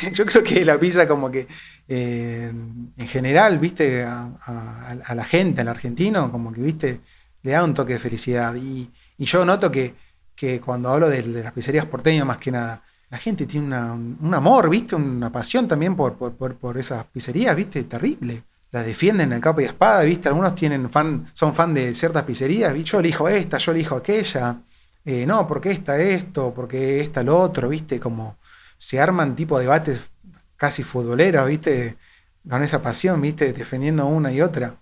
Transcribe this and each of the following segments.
yo creo que la pizza como que eh, en general, viste, a, la gente, al argentino, como que, viste, le da un toque de felicidad. Y, yo noto que, cuando hablo de, las pizzerías porteñas, más que nada, la gente tiene un amor, viste, una pasión también por, por, esas pizzerías, viste, terrible. Las defienden en capa y espada, viste, algunos tienen fan, son fan de ciertas pizzerías, yo elijo esta, yo elijo aquella. Eh, no, porque esta esto, porque esta lo otro, viste, como se arman tipo debates casi futboleros, viste, con esa pasión, viste, defendiendo una y otra.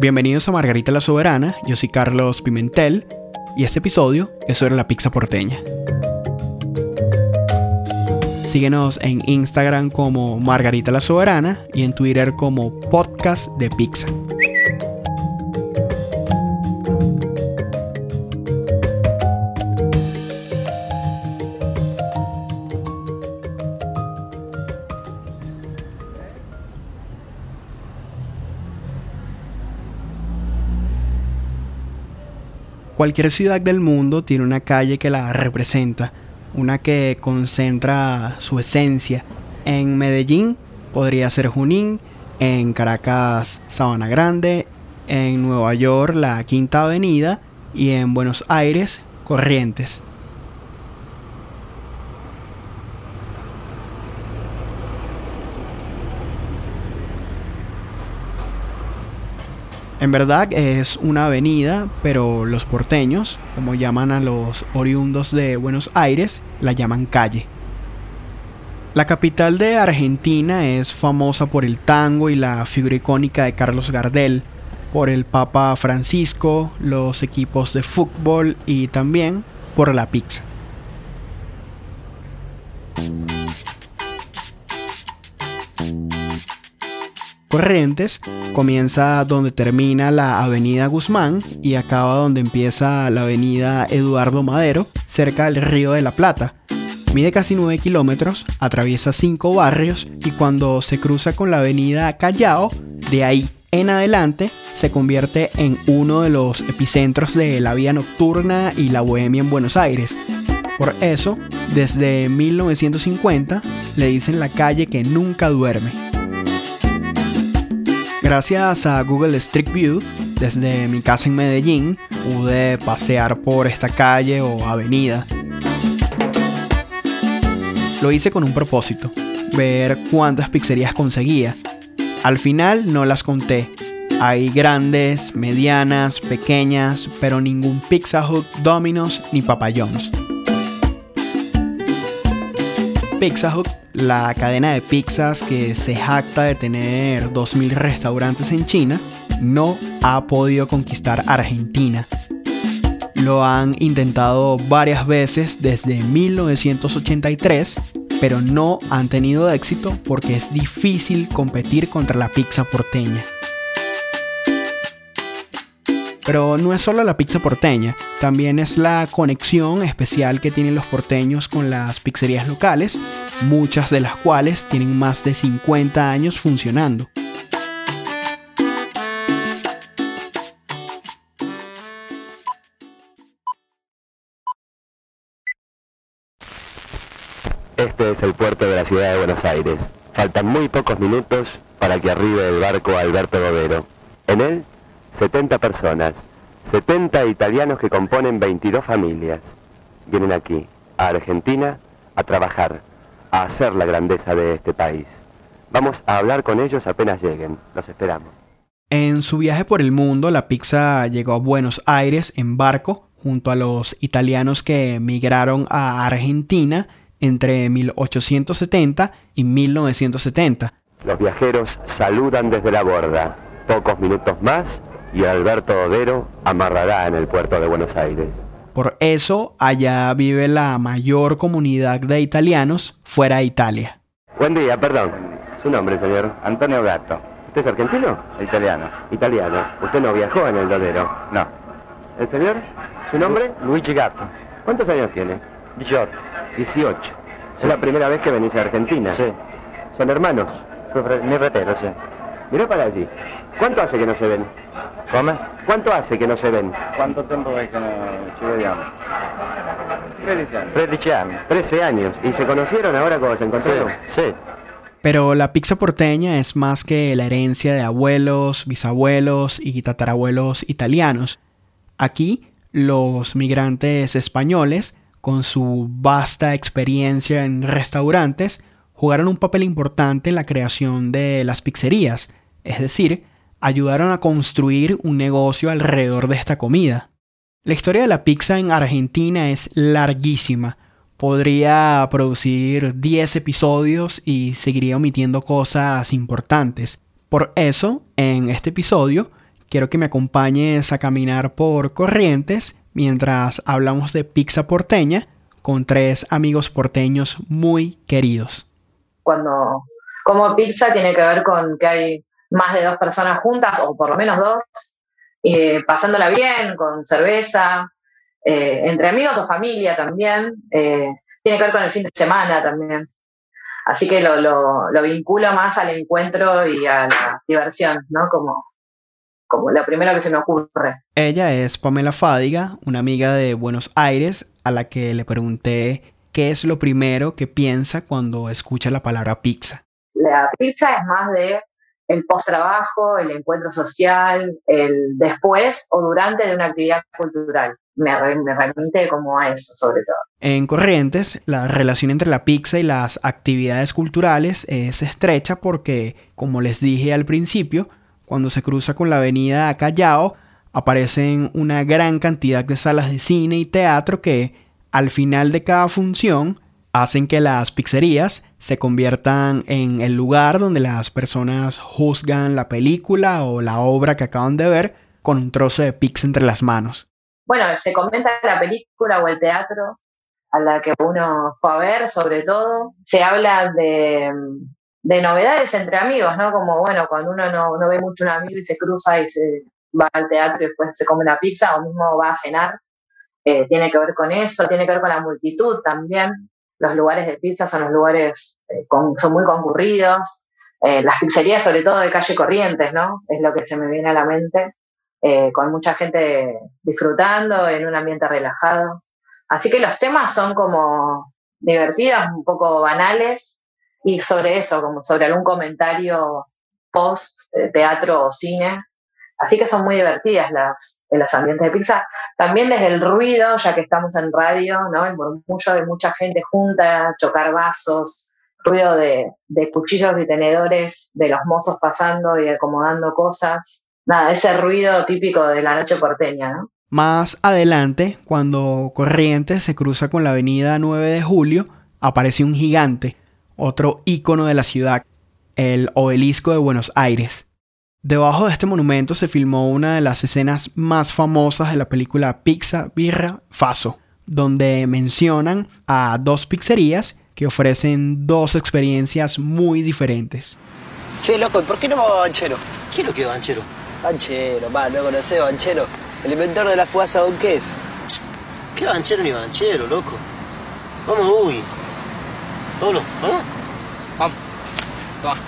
Bienvenidos a Margarita la Soberana, yo soy Carlos Pimentel y este episodio es sobre la pizza porteña. Síguenos en Instagram como Margarita la Soberana y en Twitter como Podcast de Pizza. Cualquier ciudad del mundo tiene una calle que la representa, una que concentra su esencia. En Medellín podría ser Junín, en Caracas Sabana Grande, en Nueva York la Quinta Avenida y en Buenos Aires Corrientes. En verdad es una avenida, pero los porteños, como llaman a los oriundos de Buenos Aires, la llaman calle. La capital de Argentina es famosa por el tango y la figura icónica de Carlos Gardel, por el Papa Francisco, los equipos de fútbol y también por la pizza. Corrientes comienza donde termina la Avenida Guzmán y acaba donde empieza la Avenida Eduardo Madero, cerca del Río de la Plata. Mide casi 9 kilómetros, atraviesa 5 barrios y cuando se cruza con la Avenida Callao, de ahí en adelante se convierte en uno de los epicentros de la vida nocturna y la bohemia en Buenos Aires. Por eso, desde 1950 le dicen la calle que nunca duerme. Gracias a Google Street View, desde mi casa en Medellín, pude pasear por esta calle o avenida. Lo hice con un propósito, ver cuántas pizzerías conseguía. Al final no las conté. Hay grandes, medianas, pequeñas, pero ningún Pizza Hut, Domino's ni Papa John's. Pizza Hut la cadena de pizzas que se jacta de tener 2.000 restaurantes en China, no ha podido conquistar Argentina. Lo han intentado varias veces desde 1983, pero no han tenido éxito porque es difícil competir contra la pizza porteña. Pero no es solo la pizza porteña, también es la conexión especial que tienen los porteños con las pizzerías locales, muchas de las cuales tienen más de 50 años funcionando. Este es el puerto de la ciudad de Buenos Aires. Faltan muy pocos minutos para que arribe el barco Alberto Gobero. En él 70 personas, 70 italianos que componen 22 familias. Vienen aquí, a Argentina, a trabajar, a hacer la grandeza de este país. Vamos a hablar con ellos apenas lleguen. Los esperamos. En su viaje por el mundo, la pizza llegó a Buenos Aires en barco junto a los italianos que emigraron a Argentina entre 1870 y 1970. Los viajeros saludan desde la borda. Pocos minutos más y Alberto Odero amarrará en el puerto de Buenos Aires. Por eso allá vive la mayor comunidad de italianos fuera de Italia. Buen día, perdón. Su nombre, señor. Antonio Gatto. ¿Usted es argentino? Italiano. Italiano. ¿Usted no viajó en el Dodero? No. ¿El señor? ¿Su nombre? Luigi Gatto. ¿Cuántos años tiene? 18. 18. ¿Es la primera vez que venís a Argentina? Sí. ¿Son hermanos? Mi retero, sí. Mirá para allí. ¿Cuánto hace que no se ven? ¿Cómo? ¿Cuánto hace que no se ven? ¿Cuánto tiempo hay que no ci vediamo? 13 años. 13 años. 13 años. ¿Y se conocieron ahora cuando se encontraron? Sí. Pero la pizza porteña es más que la herencia de abuelos, bisabuelos y tatarabuelos italianos. Aquí, los migrantes españoles, con su vasta experiencia en restaurantes, jugaron un papel importante en la creación de las pizzerías, es decir, ayudaron a construir un negocio alrededor de esta comida. La historia de la pizza en Argentina es larguísima, podría producir 10 episodios y seguiría omitiendo cosas importantes. Por eso, en este episodio, quiero que me acompañes a caminar por Corrientes mientras hablamos de pizza porteña con tres amigos porteños muy queridos. Cuando como pizza tiene que ver con que hay más de dos personas juntas, o por lo menos dos, y pasándola bien, con cerveza, eh, entre amigos o familia también. Eh, tiene que ver con el fin de semana también. Así que lo, lo, vinculo más al encuentro y a la diversión, ¿no? Como, como lo primero que se me ocurre. Ella es Pamela Fádiga, una amiga de Buenos Aires, a la que le pregunté qué es lo primero que piensa cuando escucha la palabra pizza. La pizza es más de el post-trabajo, el encuentro social, el después o durante de una actividad cultural. Me, remite como a eso, sobre todo. En Corrientes, la relación entre la pizza y las actividades culturales es estrecha porque, como les dije al principio, cuando se cruza con la avenida Callao, aparecen una gran cantidad de salas de cine y teatro que, al final de cada función, hacen que las pizzerías se conviertan en el lugar donde las personas juzgan la película o la obra que acaban de ver con un trozo de pizza entre las manos. Bueno, se comenta la película o el teatro a la que uno fue a ver, sobre todo. Se habla de, novedades entre amigos, ¿no? Como, bueno, cuando uno no, ve mucho a un amigo y se cruza y se va al teatro y después se come una pizza o mismo va a cenar. Eh, tiene que ver con eso, tiene que ver con la multitud también los lugares de pizza son los lugares, eh, son muy concurridos. Eh, las pizzerías, sobre todo de calle Corrientes, ¿no? Es lo que se me viene a la mente, eh, con mucha gente disfrutando en un ambiente relajado. Así que los temas son como divertidos, un poco banales, y sobre eso, como sobre algún comentario post teatro o cine, Así que son muy divertidas las, los ambientes de pizza. También desde el ruido, ya que estamos en radio, ¿no? El murmullo de mucha gente junta, chocar vasos, ruido de, de cuchillos y tenedores, de los mozos pasando y acomodando cosas. Nada, ese ruido típico de la noche porteña. Más adelante, cuando Corrientes se cruza con la avenida 9 de Julio, aparece un gigante, otro ícono de la ciudad, el obelisco de Buenos Aires. Debajo de este monumento se filmó una de las escenas más famosas de la película Pizza, Birra, Faso, donde mencionan a dos pizzerías que ofrecen dos experiencias muy diferentes. Che, loco, ¿por qué no vamos a Banchero? ¿Qué es lo que es Banchero? Banchero, va, no conocés Banchero, el inventor de la fugaza Don Queso. ¿Qué Banchero ni Banchero, loco? Vamos, uy. Solo, ¿vamos? Vamos.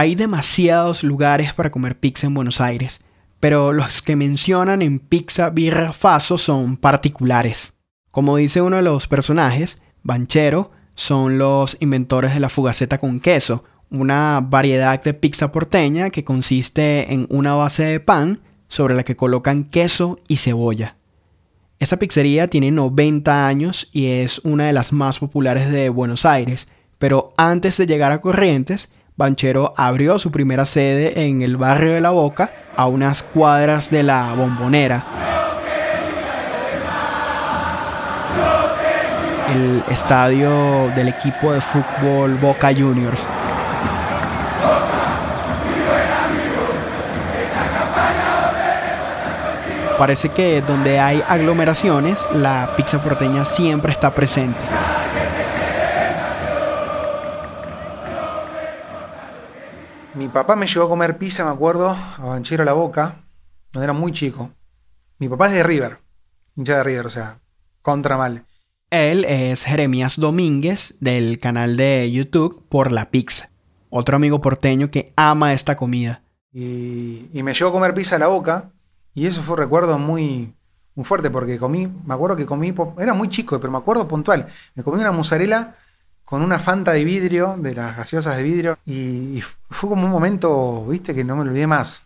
Hay demasiados lugares para comer pizza en Buenos Aires, pero los que mencionan en Pizza Birra Faso son particulares. Como dice uno de los personajes, Banchero son los inventores de la fugaceta con queso, una variedad de pizza porteña que consiste en una base de pan sobre la que colocan queso y cebolla. Esa pizzería tiene 90 años y es una de las más populares de Buenos Aires, pero antes de llegar a Corrientes, Banchero abrió su primera sede en el barrio de La Boca, a unas cuadras de la Bombonera. El estadio del equipo de fútbol Boca Juniors. Parece que donde hay aglomeraciones, la pizza porteña siempre está presente. Mi papá me llevó a comer pizza, me acuerdo, a Banchero La Boca, cuando era muy chico. Mi papá es de River, hincha de River, o sea, contra mal. Él es Jeremías Domínguez del canal de YouTube Por la Pizza, otro amigo porteño que ama esta comida. Y, me llevó a comer pizza a la boca, y eso fue un recuerdo muy, muy fuerte porque comí, me acuerdo que comí, era muy chico, pero me acuerdo puntual, me comí una mozzarella con una fanta de vidrio, de las gaseosas de vidrio, y, fue como un momento, viste, que no me olvidé más.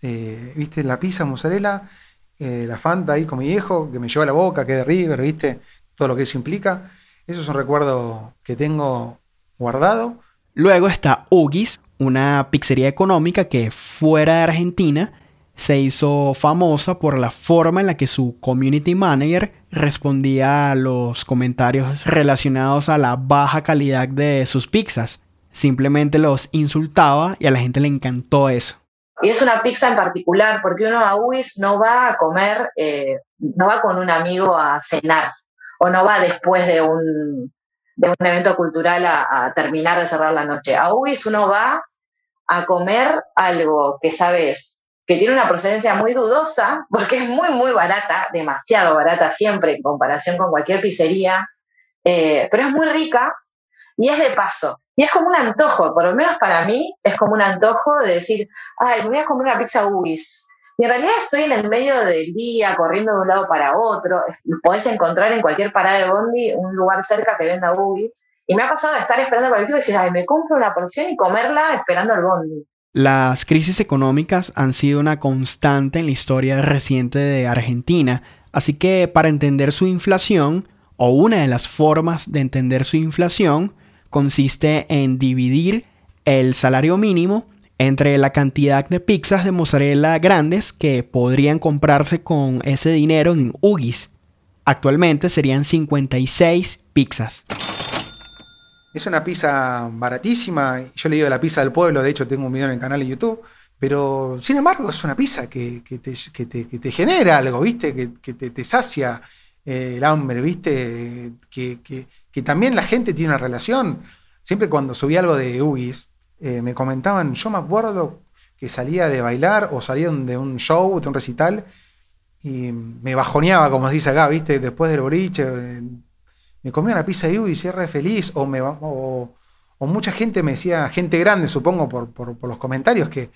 Eh, viste, la pizza, mozzarella, eh, la fanta ahí con mi viejo, que me llevó a la boca, que de River, viste, todo lo que eso implica. Eso es un recuerdo que tengo guardado. Luego está Ugis, una pizzería económica que fuera de Argentina se hizo famosa por la forma en la que su community manager respondía a los comentarios relacionados a la baja calidad de sus pizzas. Simplemente los insultaba y a la gente le encantó eso. Y es una pizza en particular, porque uno a Ugis no va a comer, eh, no va con un amigo a cenar, o no va después de un, de un evento cultural a, terminar de cerrar la noche. A Ugis uno va a comer algo que sabes que tiene una procedencia muy dudosa, porque es muy, muy barata, demasiado barata siempre en comparación con cualquier pizzería, eh, pero es muy rica y es de paso. Y es como un antojo, por lo menos para mí, es como un antojo de decir, ay, me voy a comer una pizza Ugis. Y en realidad estoy en el medio del día, corriendo de un lado para otro. Podés encontrar en cualquier parada de bondi un lugar cerca que venda Ugis. Y me ha pasado de estar esperando el colectivo y decir, ay, me compro una porción y comerla esperando el bondi. Las crisis económicas han sido una constante en la historia reciente de Argentina, así que para entender su inflación, o una de las formas de entender su inflación, consiste en dividir el salario mínimo entre la cantidad de pizzas de mozzarella grandes que podrían comprarse con ese dinero en UGIs. Actualmente serían 56 pizzas. Es una pizza baratísima. Yo le digo la pizza del pueblo, de hecho tengo un video en el canal de YouTube. Pero sin embargo es una pizza que, te, genera algo, ¿viste? Que, te, sacia eh, el hambre, ¿viste? Que, también la gente tiene una relación. Siempre cuando subí algo de Ugis, eh, me comentaban, yo me acuerdo que salía de bailar o salía de un show, de un recital, y me bajoneaba, como se dice acá, ¿viste? Después del boliche, me comía una pizza de y cierre feliz, o, me, o, mucha gente me decía, gente grande supongo por, los comentarios, que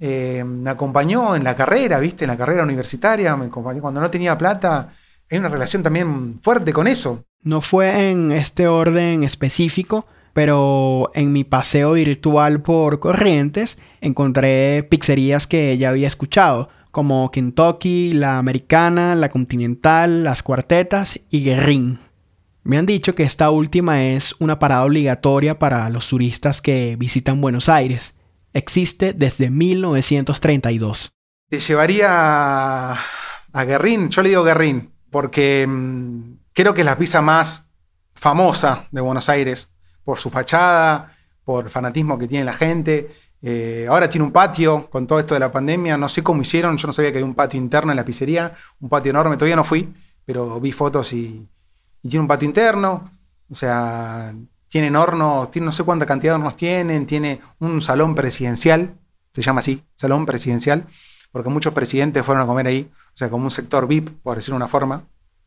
eh, me acompañó en la carrera, ¿viste? En la carrera universitaria, me acompañó cuando no tenía plata. Hay una relación también fuerte con eso. No fue en este orden específico, pero en mi paseo virtual por Corrientes encontré pizzerías que ya había escuchado, como Kentucky, la Americana, la Continental, las Cuartetas y Guerrín. Me han dicho que esta última es una parada obligatoria para los turistas que visitan Buenos Aires. Existe desde 1932. Te llevaría a Guerrín, yo le digo Guerrín, porque mm, creo que es la pizza más famosa de Buenos Aires, por su fachada, por el fanatismo que tiene la gente. Eh, ahora tiene un patio con todo esto de la pandemia, no sé cómo hicieron, yo no sabía que había un patio interno en la pizzería, un patio enorme, todavía no fui, pero vi fotos y, y tiene un patio interno, o sea, tienen hornos, no sé cuánta cantidad de hornos tienen, tiene un salón presidencial, se llama así, salón presidencial, porque muchos presidentes fueron a comer ahí, o sea, como un sector VIP, por decirlo de una forma,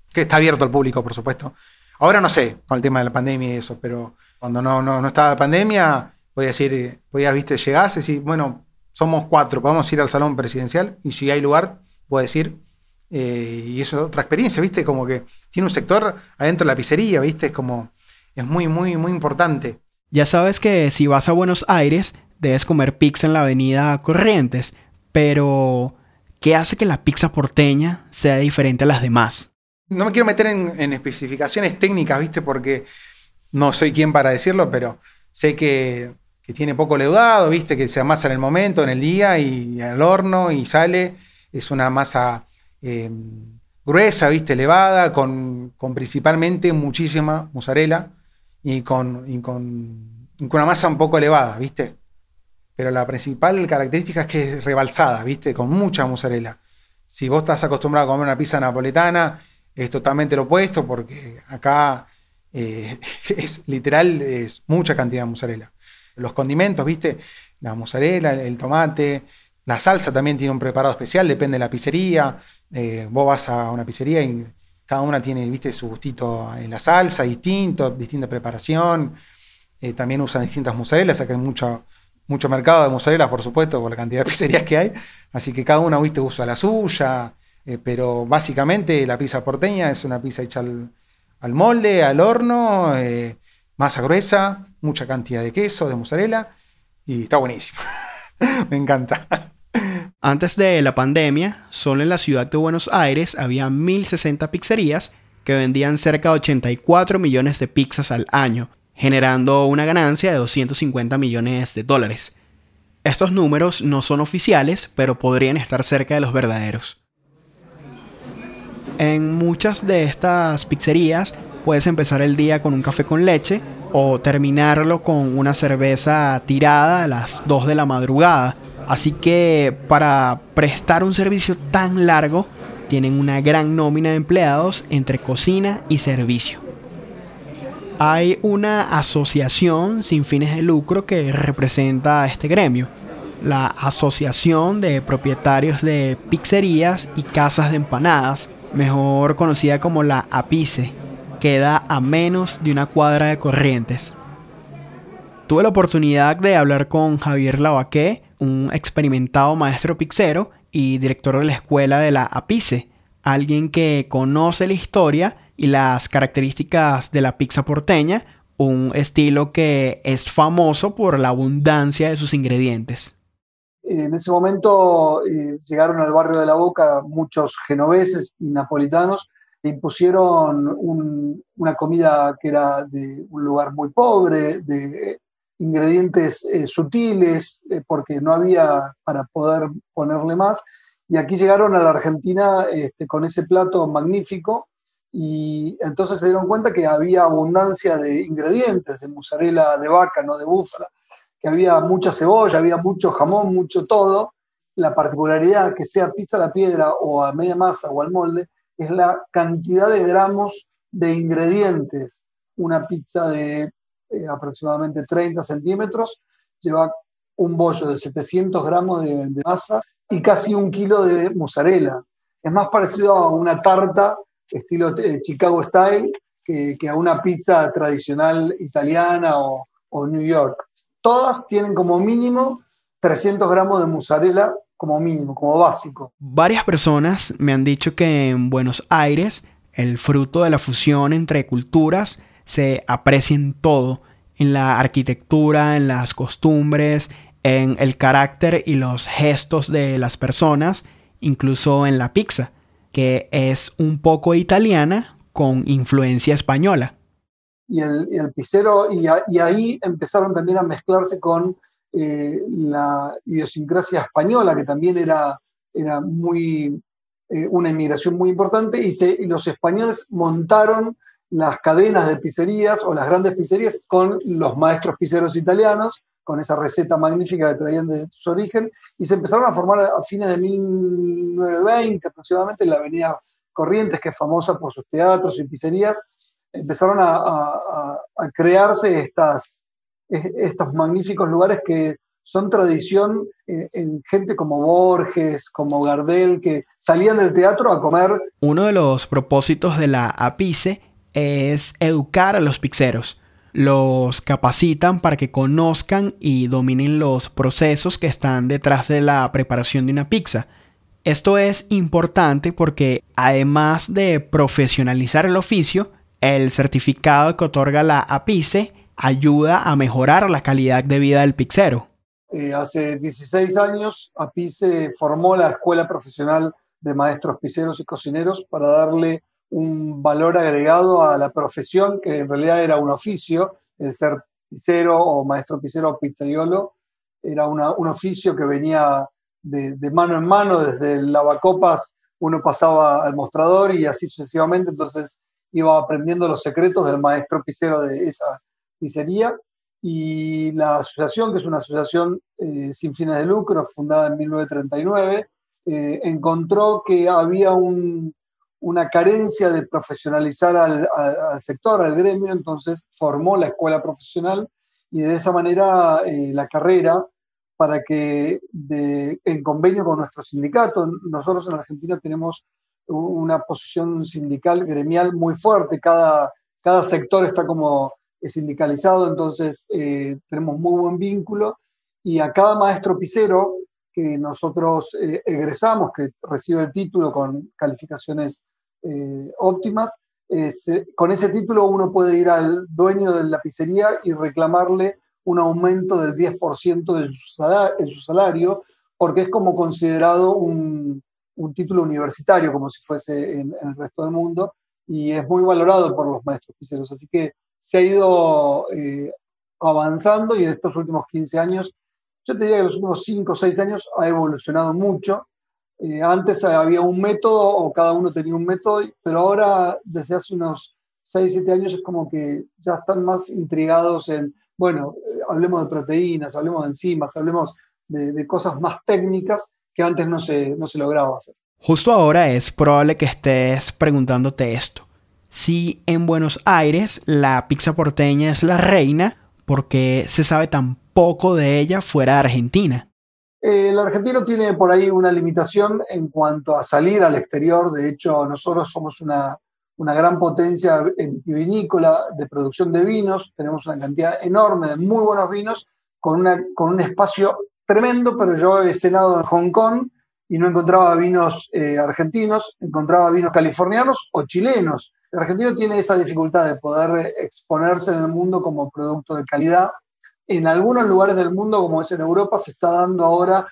que está abierto al público, por supuesto. Ahora no sé, con el tema de la pandemia y eso, pero cuando no, no, no estaba la pandemia, podía decir, podías, viste, llegás y decir, bueno, somos cuatro, podemos ir al salón presidencial y si hay lugar, puedo decir, eh, y eso es otra experiencia, ¿viste? Como que tiene un sector adentro de la pizzería, ¿viste? Es como, es muy, muy, muy importante. Ya sabes que si vas a Buenos Aires, debes comer pizza en la avenida Corrientes, pero ¿qué hace que la pizza porteña sea diferente a las demás? No me quiero meter en, especificaciones técnicas, ¿viste? Porque no soy quien para decirlo, pero sé que, que tiene poco leudado, ¿viste? Que se amasa en el momento, en el día y al horno y sale. Es una masa Em, gruesa, ¿viste? Elevada, con, principalmente muchísima mozzarella y con, con, una masa un poco elevada, ¿viste? Pero la principal característica es que es rebalsada, ¿viste? Con mucha mozzarella. Si vos estás acostumbrado a comer una pizza napoletana, es totalmente lo opuesto porque acá eh, es literal, es mucha cantidad de mozzarella. Los condimentos, ¿viste? La mozzarella, el tomate, la salsa también tiene un preparado especial, depende de la pizzería. Eh, vos vas a una pizzería y cada una tiene, viste, su gustito en la salsa, distinto, distinta preparación. Eh, también usan distintas mozzarellas, acá hay mucho, mucho mercado de mozzarella, por supuesto, por la cantidad de pizzerías que hay. Así que cada una, viste, usa la suya. Eh, pero básicamente la pizza porteña es una pizza hecha al, molde, al horno, eh, masa gruesa, mucha cantidad de queso, de mozzarella y está buenísimo. Me encanta. Antes de la pandemia, solo en la ciudad de Buenos Aires había 1.060 pizzerías que vendían cerca de 84 millones de pizzas al año, generando una ganancia de 250 millones de dólares. Estos números no son oficiales, pero podrían estar cerca de los verdaderos. En muchas de estas pizzerías puedes empezar el día con un café con leche o terminarlo con una cerveza tirada a las 2 de la madrugada. Así que para prestar un servicio tan largo, tienen una gran nómina de empleados entre cocina y servicio. Hay una asociación sin fines de lucro que representa a este gremio, la Asociación de Propietarios de Pizzerías y Casas de Empanadas, mejor conocida como la APICE, queda a menos de una cuadra de Corrientes. Tuve la oportunidad de hablar con Javier Lavaqué, un experimentado maestro pixero y director de la escuela de la APICE, alguien que conoce la historia y las características de la pizza porteña, un estilo que es famoso por la abundancia de sus ingredientes. En ese momento eh, llegaron al barrio de la Boca muchos genoveses y napolitanos e impusieron una comida que era de un lugar muy pobre, de ingredientes eh, sutiles, eh, porque no había para poder ponerle más. Y aquí llegaron a la Argentina este, con ese plato magnífico y entonces se dieron cuenta que había abundancia de ingredientes, de mozzarella de vaca, no de búfala, que había mucha cebolla, había mucho jamón, mucho todo. La particularidad que sea pizza a la piedra o a media masa o al molde es la cantidad de gramos de ingredientes. Una pizza de eh, aproximadamente 30 centímetros lleva un bollo de 700 gramos de, masa y casi un kilo de mozzarella. Es más parecido a una tarta estilo eh, Chicago Style que, a una pizza tradicional italiana o, o New York todas tienen como mínimo 300 gramos de mozzarella como mínimo, como básico. Varias personas me han dicho que en Buenos Aires el fruto de la fusión entre culturas se aprecia en todo, en la arquitectura, en las costumbres, en el carácter y los gestos de las personas, incluso en la pizza, que es un poco italiana con influencia española. Y el, el pisero, y, y, ahí empezaron también a mezclarse con eh, la idiosincrasia española, que también era, era muy, eh, una inmigración muy importante, y, se, y los españoles montaron las cadenas de pizzerías o las grandes pizzerías con los maestros pizzeros italianos, con esa receta magnífica que traían de su origen, y se empezaron a formar a fines de 1920 aproximadamente en la avenida Corrientes, que es famosa por sus teatros y pizzerías, empezaron a, crearse estas, estos magníficos lugares que son tradición en, gente como Borges, como Gardel, que salían del teatro a comer. Uno de los propósitos de la APICE es educar a los pizzeros. Los capacitan para que conozcan y dominen los procesos que están detrás de la preparación de una pizza. Esto es importante porque además de profesionalizar el oficio, el certificado que otorga la APICE ayuda a mejorar la calidad de vida del pizzero. Eh, hace 16 años, APICE formó la Escuela Profesional de Maestros Pizzeros y Cocineros para darle un valor agregado a la profesión, que en realidad era un oficio, el ser pizzero o maestro pizzero o pizzaiolo, era un oficio que venía de, mano en mano, desde el lavacopas uno pasaba al mostrador y así sucesivamente, entonces iba aprendiendo los secretos del maestro pisero de esa pizzería. Y la asociación, que es una asociación eh, sin fines de lucro, fundada en 1939, eh, encontró que había una carencia de profesionalizar al, sector, al gremio, entonces formó la escuela profesional y de esa manera eh, la carrera para que en convenio con nuestro sindicato, nosotros en Argentina tenemos una posición sindical, gremial muy fuerte. Cada, cada sector está como sindicalizado, entonces eh, tenemos muy buen vínculo. Y a cada maestro pisero que nosotros eh, egresamos, que recibe el título con calificaciones eh, óptimas, con ese título uno puede ir al dueño de la pizzería y reclamarle un aumento del 10% de su, salario, de su salario, porque es como considerado un, un título universitario, como si fuese en, el resto del mundo, y es muy valorado por los maestros pizzeros. Así que se ha ido eh, avanzando y en estos últimos 15 años, yo te diría que en los últimos 5 o 6 años ha evolucionado mucho. Eh, antes había un método o cada uno tenía un método, pero ahora desde hace unos 6, 7 años es como que ya están más intrigados en, bueno, eh, hablemos de proteínas, hablemos de enzimas, hablemos de, cosas más técnicas que antes no se, no se lograba hacer. Justo ahora es probable que estés preguntándote esto. Si en Buenos Aires la pizza porteña es la reina, ¿por qué se sabe tan poco de ella fuera de Argentina? Eh, el argentino tiene por ahí una limitación en cuanto a salir al exterior. De hecho, nosotros somos una, una gran potencia vinícola de producción de vinos. Tenemos una cantidad enorme de muy buenos vinos con, una, con un espacio tremendo, pero yo he cenado en Hong Kong y no encontraba vinos eh, argentinos, encontraba vinos californianos o chilenos. El argentino tiene esa dificultad de poder exponerse en el mundo como producto de calidad. En algunos lugares del mundo, como es en Europa, se está dando ahora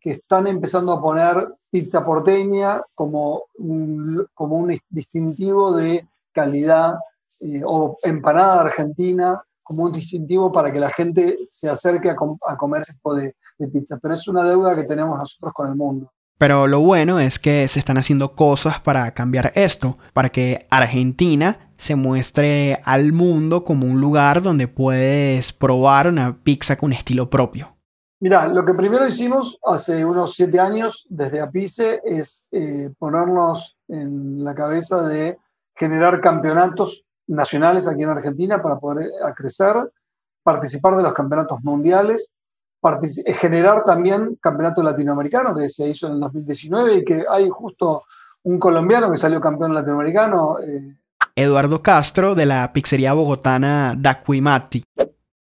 que están empezando a poner pizza porteña como un, como un distintivo de calidad eh, o empanada argentina como un distintivo para que la gente se acerque a, comer ese tipo de, pizza. Pero es una deuda que tenemos nosotros con el mundo. Pero lo bueno es que se están haciendo cosas para cambiar esto, para que Argentina se muestre al mundo como un lugar donde puedes probar una pizza con estilo propio. Mira, lo que primero hicimos hace unos siete años desde Apice es eh, ponernos en la cabeza de generar campeonatos nacionales aquí en Argentina para poder eh, crecer, participar de los campeonatos mundiales, generar también campeonato latinoamericano que se hizo en el 2019 y que hay justo un colombiano que salió campeón latinoamericano. Eh, Eduardo Castro de la pizzería bogotana Daquimati.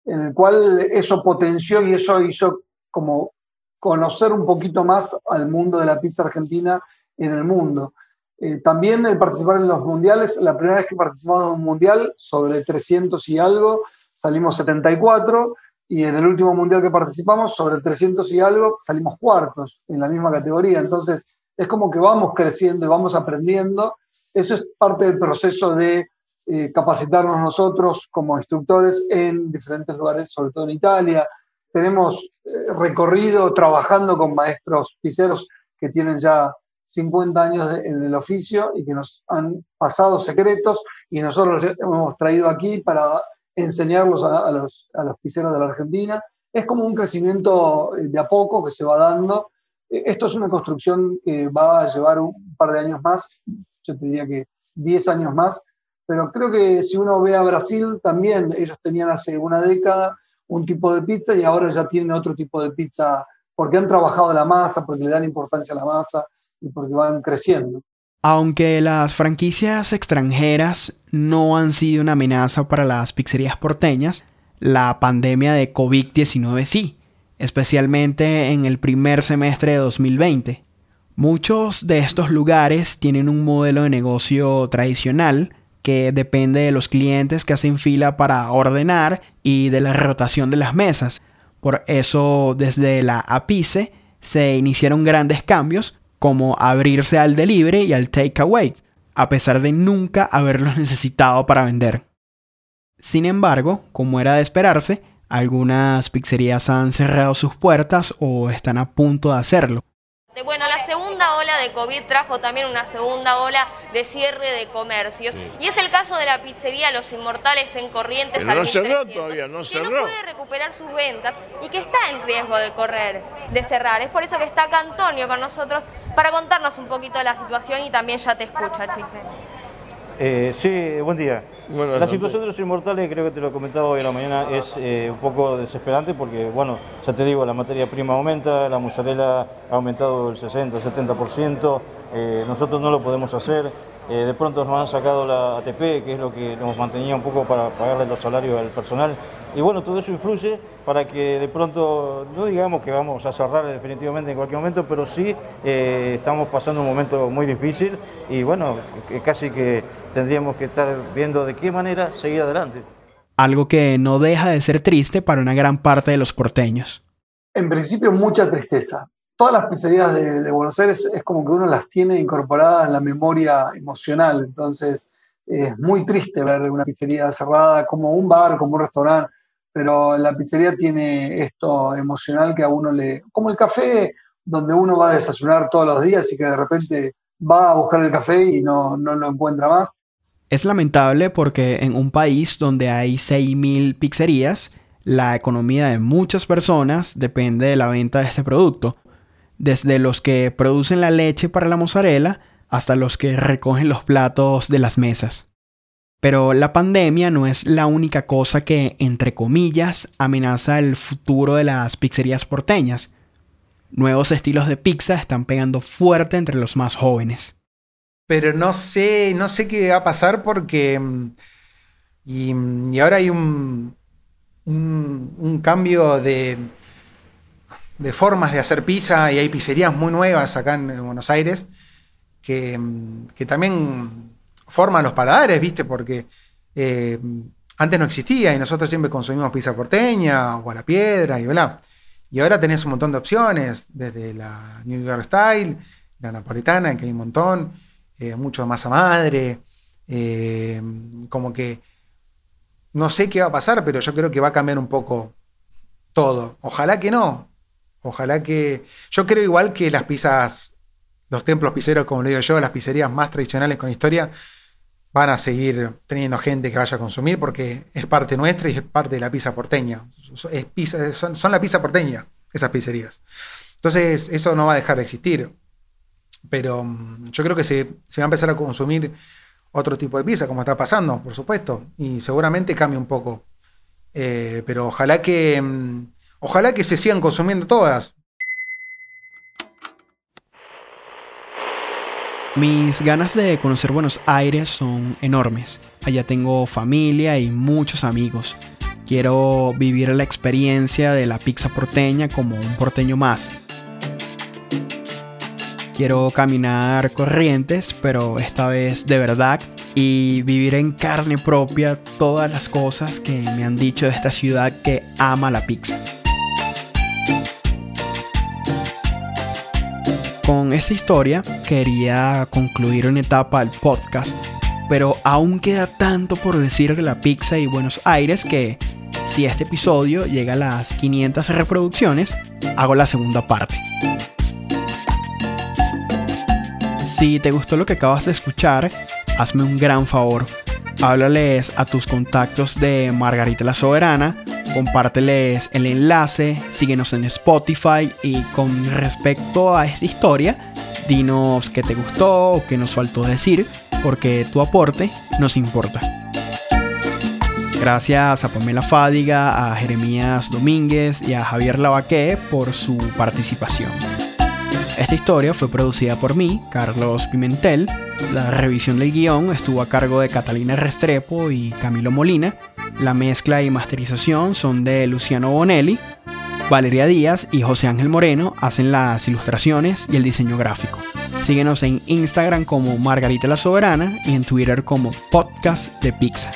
En el cual eso potenció y eso hizo como conocer un poquito más al mundo de la pizza argentina en el mundo. Eh, también el participar en los mundiales, la primera vez que participamos en un mundial, sobre 300 y algo, salimos 74, y en el último mundial que participamos, sobre 300 y algo, salimos cuartos en la misma categoría. Entonces, es como que vamos creciendo y vamos aprendiendo. Eso es parte del proceso de eh, capacitarnos nosotros como instructores en diferentes lugares, sobre todo en Italia. Tenemos eh, recorrido trabajando con maestros pizzeros que tienen ya 50 años en el oficio y que nos han pasado secretos y nosotros los hemos traído aquí para enseñarlos a, los, a los pizzeros de la Argentina. Es como un crecimiento eh, de a poco que se va dando. Eh, esto es una construcción que va a llevar un par de años más, yo te diría que 10 años más, pero creo que si uno ve a Brasil, también ellos tenían hace una década un tipo de pizza y ahora ya tienen otro tipo de pizza porque han trabajado la masa, porque le dan importancia a la masa, y porque van creciendo. Aunque las franquicias extranjeras no han sido una amenaza para las pizzerías porteñas, la pandemia de COVID-19 sí, especialmente en el primer semestre de 2020. Muchos de estos lugares tienen un modelo de negocio tradicional que depende de los clientes que hacen fila para ordenar y de la rotación de las mesas. Por eso desde la APICE se iniciaron grandes cambios como abrirse al delivery y al takeaway, a pesar de nunca haberlos necesitado para vender. Sin embargo, como era de esperarse, algunas pizzerías han cerrado sus puertas o están a punto de hacerlo. Bueno, la segunda ola de COVID trajo también una segunda ola de cierre de comercios. Y es el caso de la pizzería Los Inmortales en Corrientes. no cerró todavía, no cerró. Que no puede recuperar sus ventas y que está en riesgo de correr, de cerrar. Es por eso que está acá Antonio con nosotros para contarnos un poquito de la situación y también ya te escucha, Chiche. Eh, sí, buen día. la situación de los inmortales, creo que te lo comentaba hoy en la mañana, es eh, un poco desesperante porque, bueno, ya te digo, la materia prima aumenta, la mozzarella ha aumentado el 60, 70%, eh, nosotros no lo podemos hacer. Eh, de pronto nos han sacado la ATP, que es lo que nos mantenía un poco para pagarle los salarios al personal, Y bueno, todo eso influye para que de pronto, no digamos que vamos a cerrar definitivamente en cualquier momento, pero sí eh, estamos pasando un momento muy difícil y bueno, casi que tendríamos que estar viendo de qué manera seguir adelante. Algo que no deja de ser triste para una gran parte de los porteños. En principio, mucha tristeza. Todas las pizzerías de, de Buenos Aires es como que uno las tiene incorporadas en la memoria emocional, entonces es muy triste ver una pizzería cerrada como un bar, como un restaurante pero la pizzería tiene esto emocional que a uno le... como el café donde uno va a desayunar todos los días y que de repente va a buscar el café y no, no lo encuentra más. Es lamentable porque en un país donde hay 6.000 pizzerías, la economía de muchas personas depende de la venta de este producto, desde los que producen la leche para la mozzarella hasta los que recogen los platos de las mesas. Pero la pandemia no es la única cosa que, entre comillas, amenaza el futuro de las pizzerías porteñas. Nuevos estilos de pizza están pegando fuerte entre los más jóvenes. Pero no sé, no sé qué va a pasar porque. Mm, y, ahora hay un, un, cambio de, de formas de hacer pizza y hay pizzerías muy nuevas acá en Buenos Aires que, mm, que también forman los paladares, ¿viste? Porque eh, antes no existía y nosotros siempre consumimos pizza porteña o a la piedra y bla. Y ahora tenés un montón de opciones, desde la New York Style, la napolitana, que hay un montón, eh, mucho masa madre, eh, como que no sé qué va a pasar, pero yo creo que va a cambiar un poco todo. Ojalá que no. Ojalá que. Yo creo igual que las pizzas, los templos pizzeros, como le digo yo, las pizzerías más tradicionales con historia, van a seguir teniendo gente que vaya a consumir porque es parte nuestra y es parte de la pizza porteña. Es son, la pizza porteña, esas pizzerías. Entonces, eso no va a dejar de existir. Pero mm, yo creo que se, va a empezar a consumir otro tipo de pizza, como está pasando, por supuesto. Y seguramente cambie un poco. Eh, pero ojalá que. Mm, ojalá que se sigan consumiendo todas. Mis ganas de conocer Buenos Aires son enormes. Allá tengo familia y muchos amigos. Quiero vivir la experiencia de la pizza porteña como un porteño más. Quiero caminar corrientes, pero esta vez de verdad, y vivir en carne propia todas las cosas que me han dicho de esta ciudad que ama la pizza. Con esa historia quería concluir una etapa del podcast, pero aún queda tanto por decir de la pizza y Buenos Aires que si este episodio llega a las 500 reproducciones, hago la segunda parte. Si te gustó lo que acabas de escuchar, hazme un gran favor. Háblales a tus contactos de Margarita la Soberana compárteles el enlace, síguenos en Spotify y con respecto a esta historia, dinos qué te gustó o qué nos faltó decir, porque tu aporte nos importa. Gracias a Pamela Fádiga, a Jeremías Domínguez y a Javier Lavaque por su participación. Esta historia fue producida por mí, Carlos Pimentel. La revisión del guion estuvo a cargo de Catalina Restrepo y Camilo Molina. La mezcla y masterización son de Luciano Bonelli. Valeria Díaz y José Ángel Moreno hacen las ilustraciones y el diseño gráfico. Síguenos en Instagram como Margarita la Soberana y en Twitter como Podcast de Pizza.